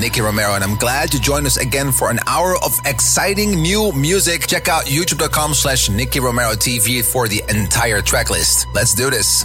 Nicky Romero, and I'm glad you joined us again for an hour of exciting new music. Check out youtube.com slash Nicky Romero TV for the entire track list. Let's do this.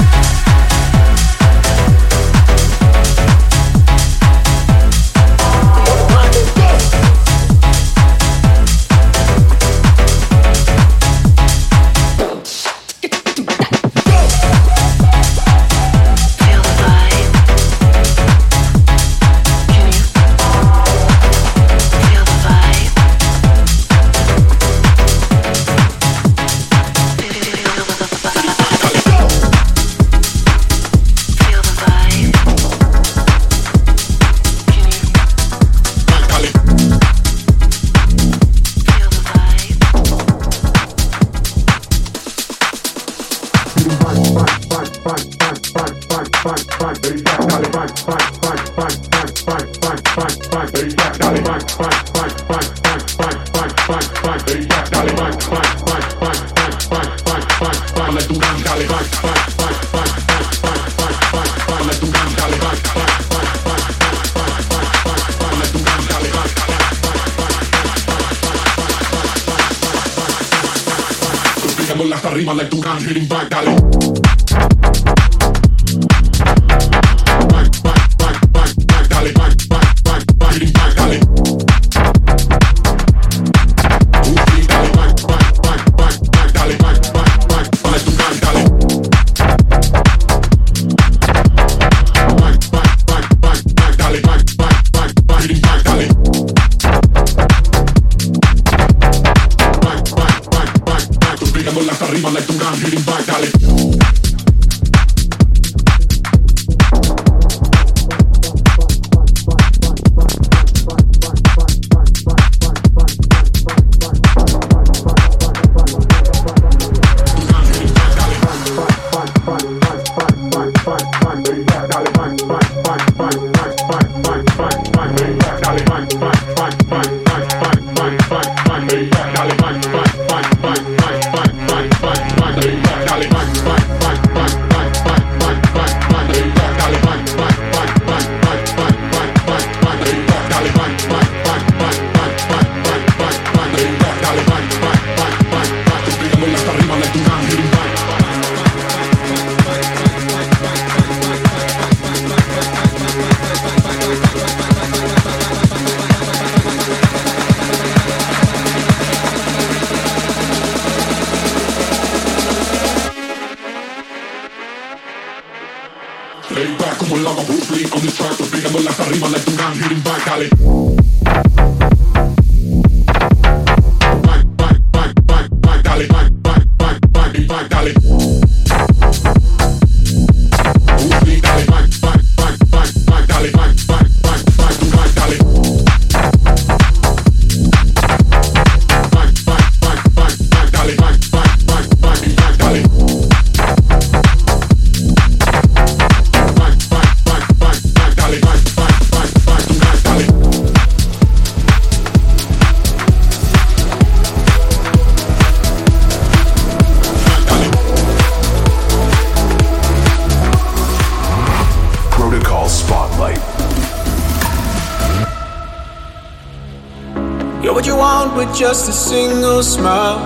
Just a single smile.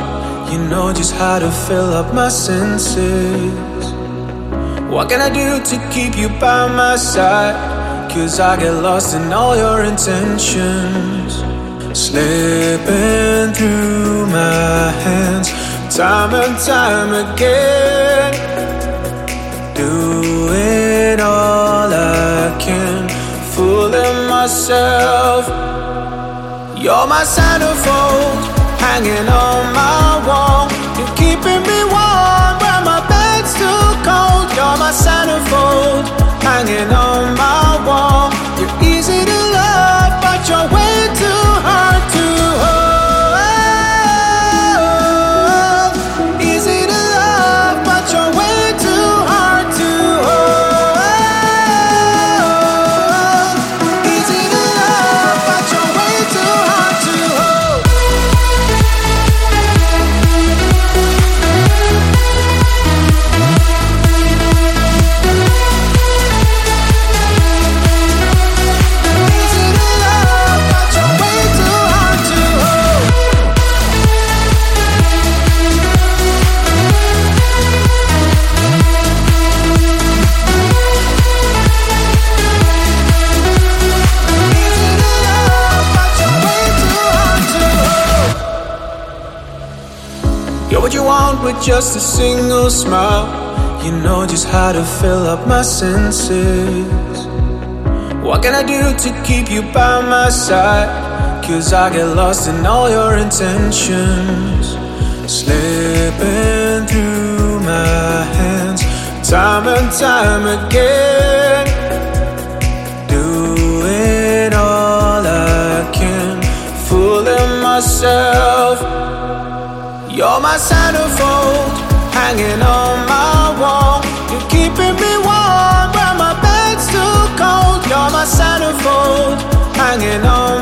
You know just how to fill up my senses. What can I do to keep you by my side? Cause I get lost in all your intentions. Slipping through my hands, time and time again. Doing all I can, fooling myself. You're my centerfold, hanging on my wall. You're keeping me warm when my bed's too cold. You're my centerfold, hanging on my wall. With just a single smile. You know just how to fill up my senses. What can I do to keep you by my side? Cause I get lost in all your intentions. Slipping through my hands, time and time again. Doing all I can, fooling myself. You're my centerfold, hanging on my wall. You're keeping me warm when my bed's too cold. You're my centerfold, hanging on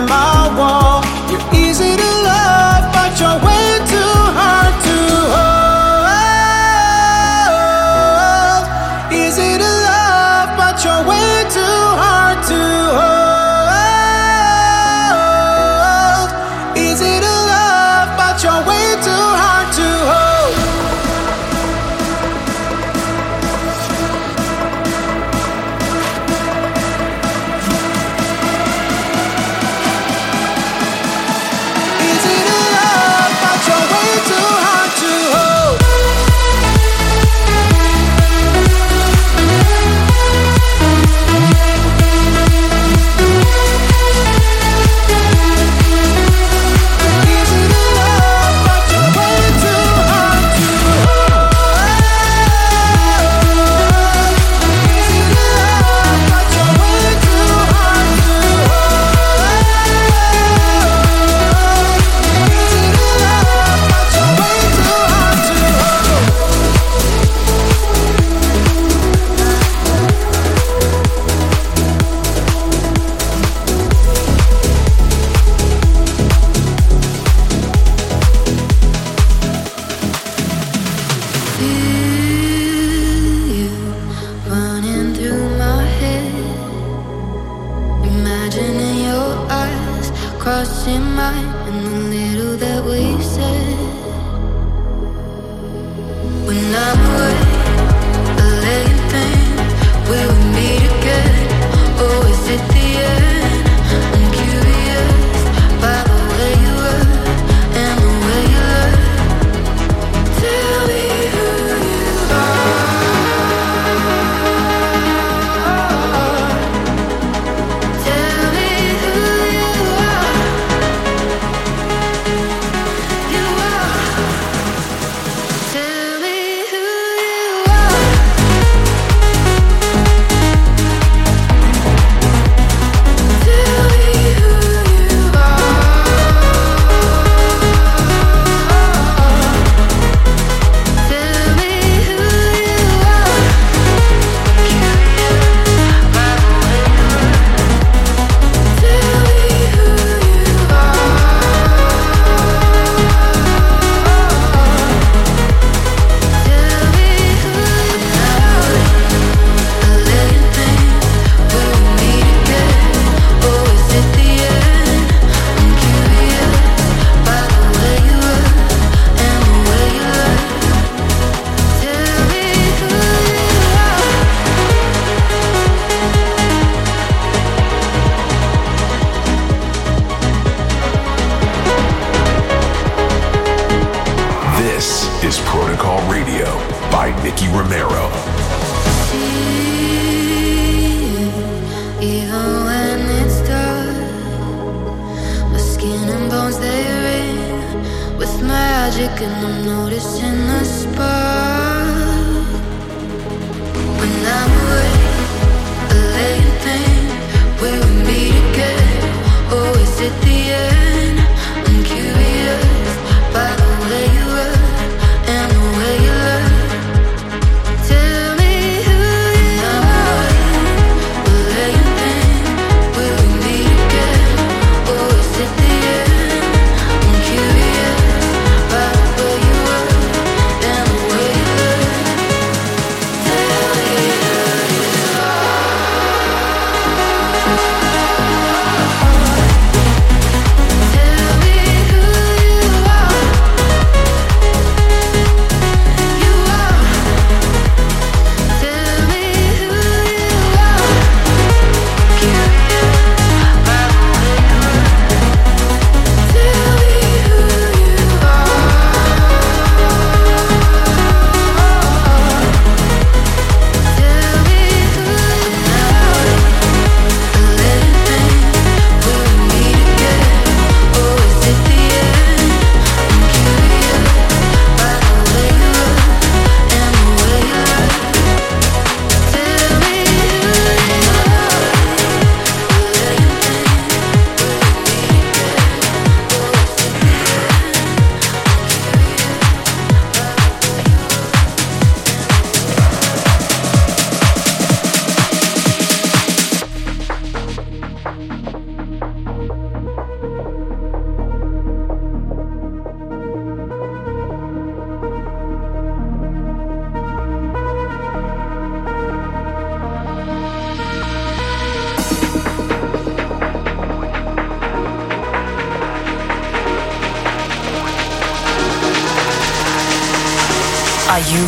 Radio by Nicky Romero. It, even when it's dark, my skin and bones they ring with magic, and I'm noticing the spark. When I'm awake, a late thing, will we meet again? Oh, is it the end?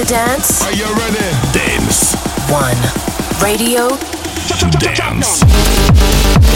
To dance? Are you ready? Dance. One. Radio To dance.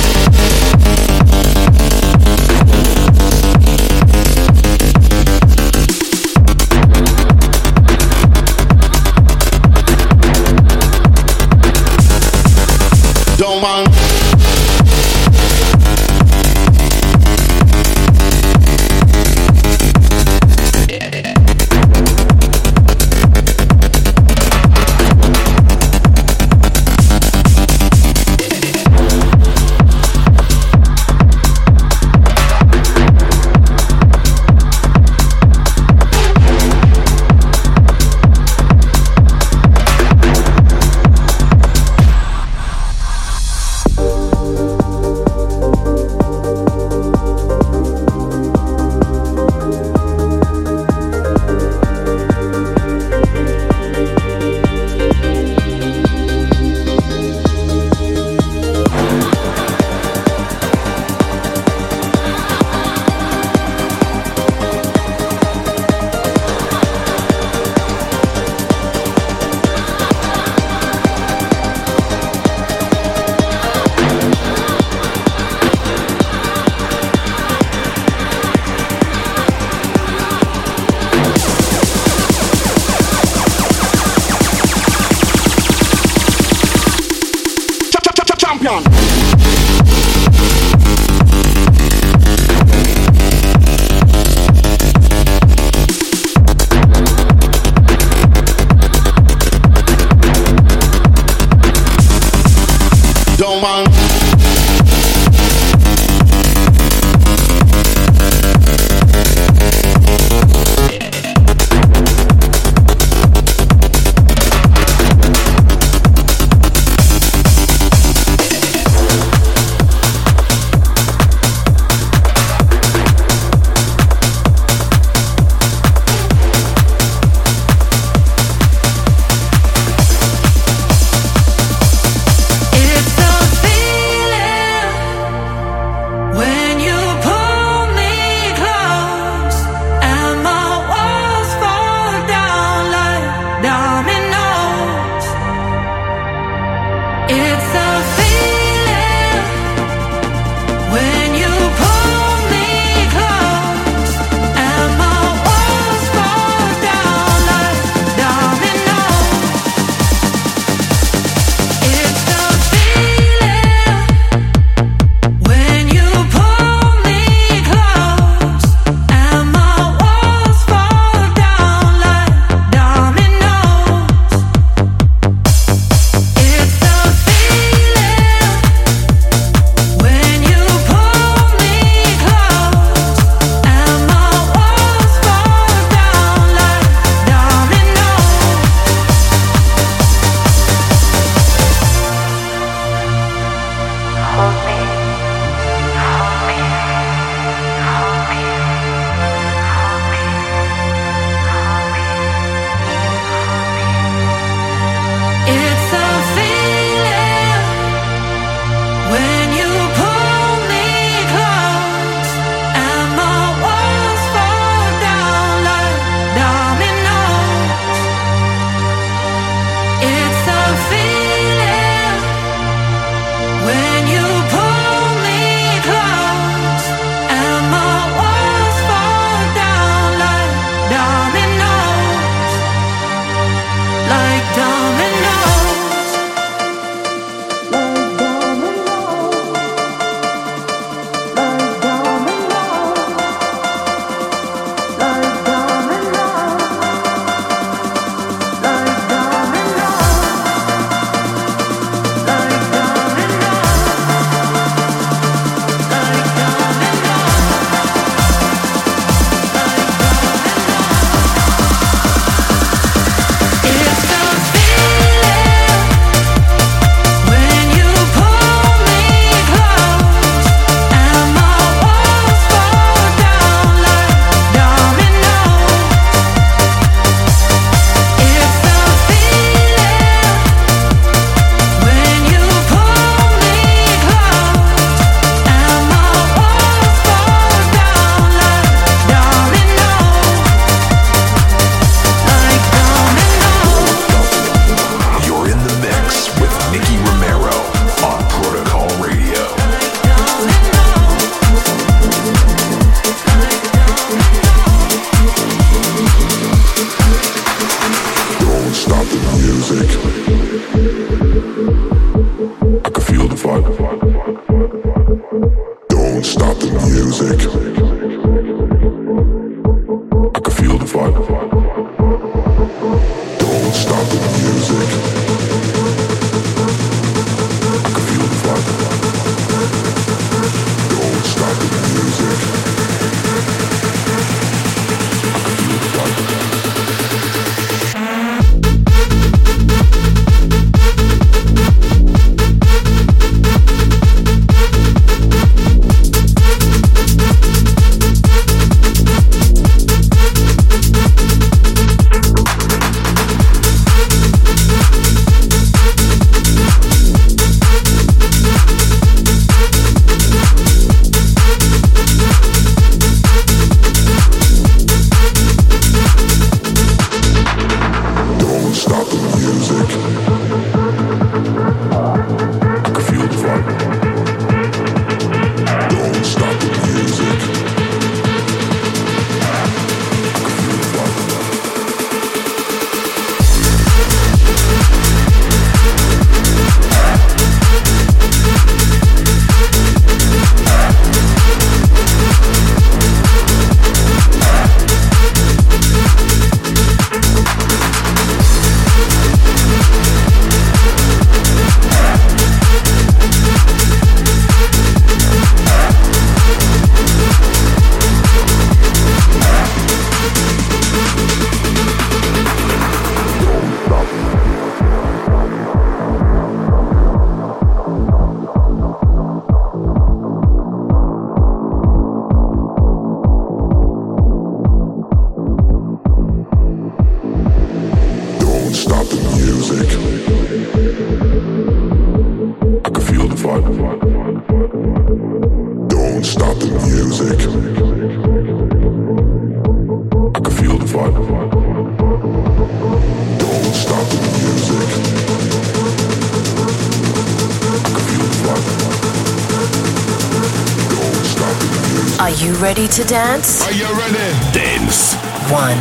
Ready to dance? Are you ready? Dance. One.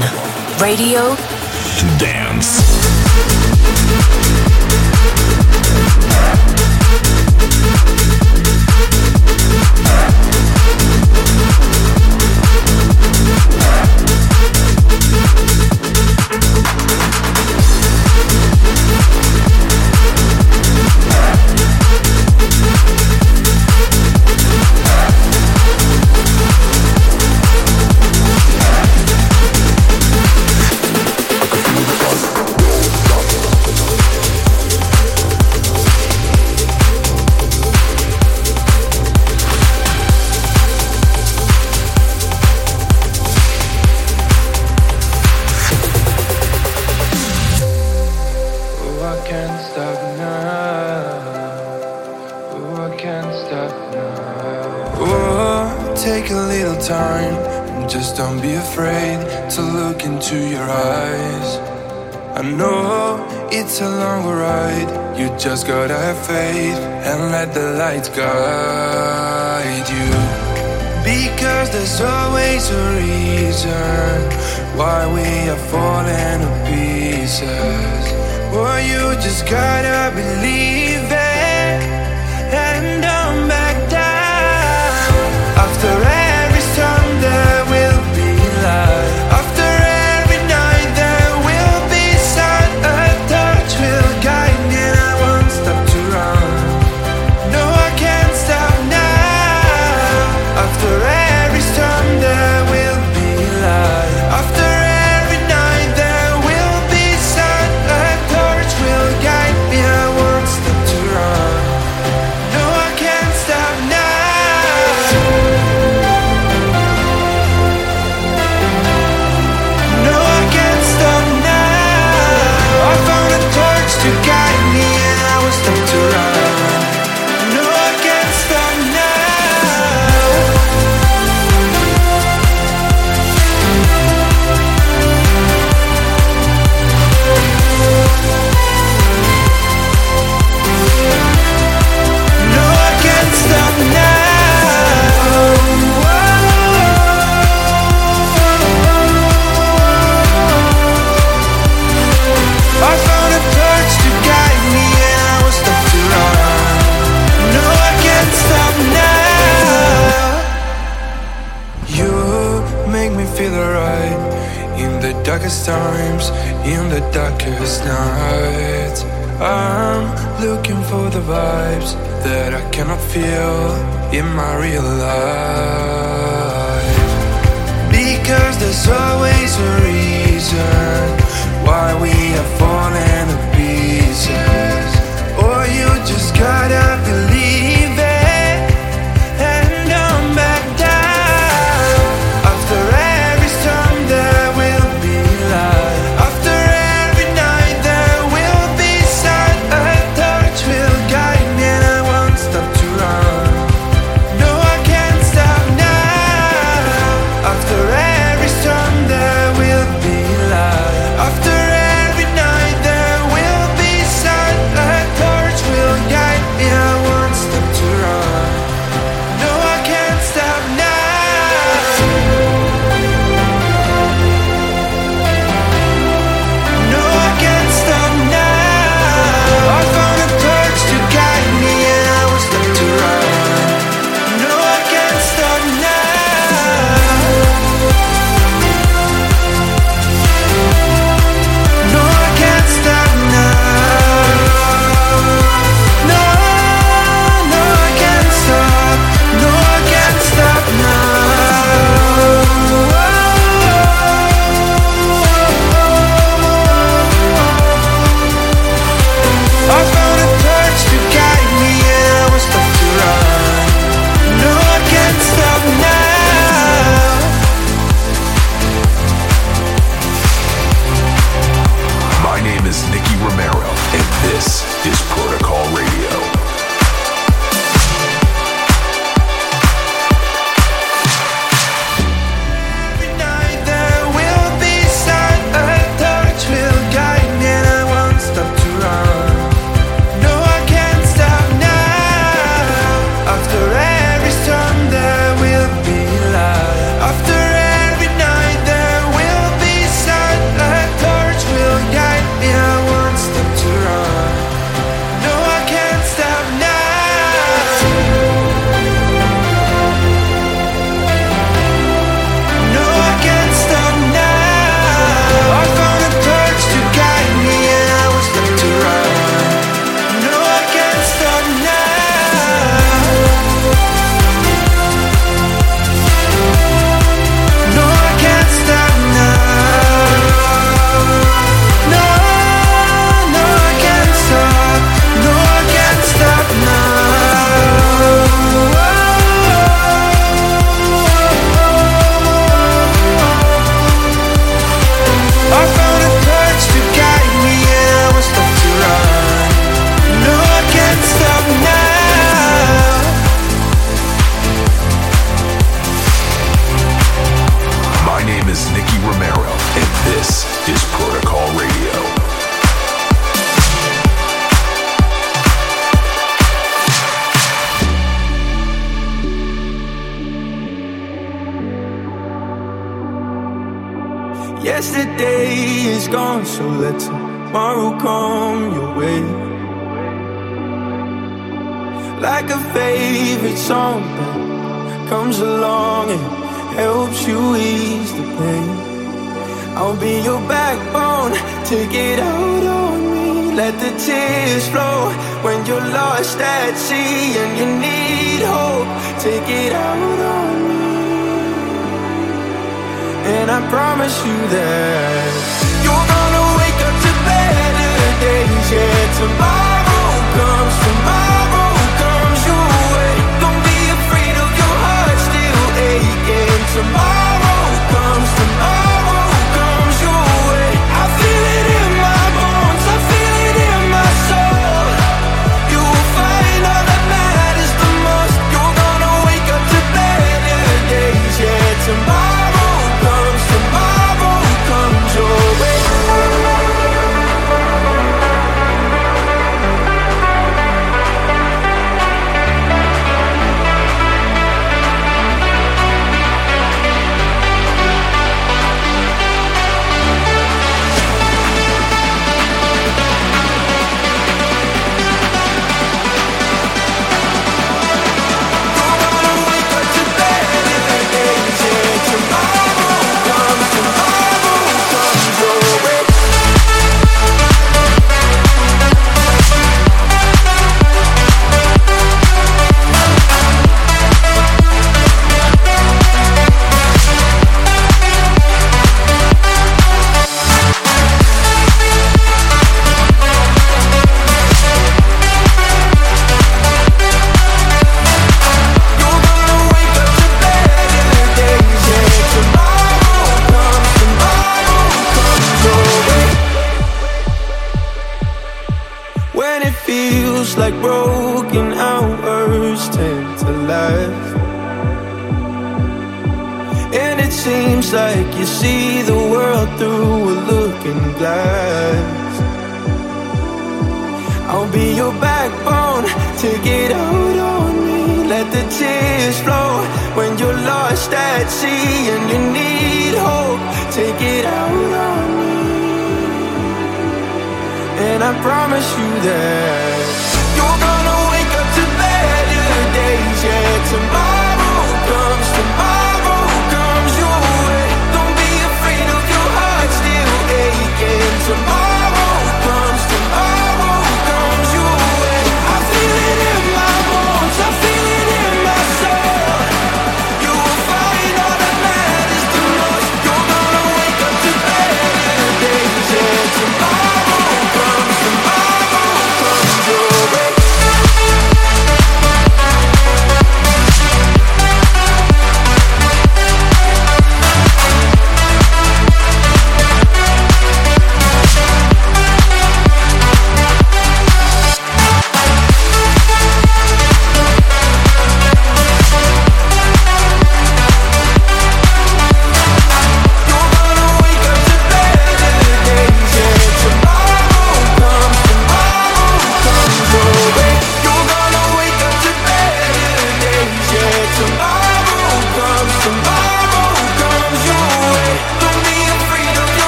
Radio. Dance. Just gotta have faith and let the light guide you. Because there's always a reason why we are falling to pieces. Or you just gotta believe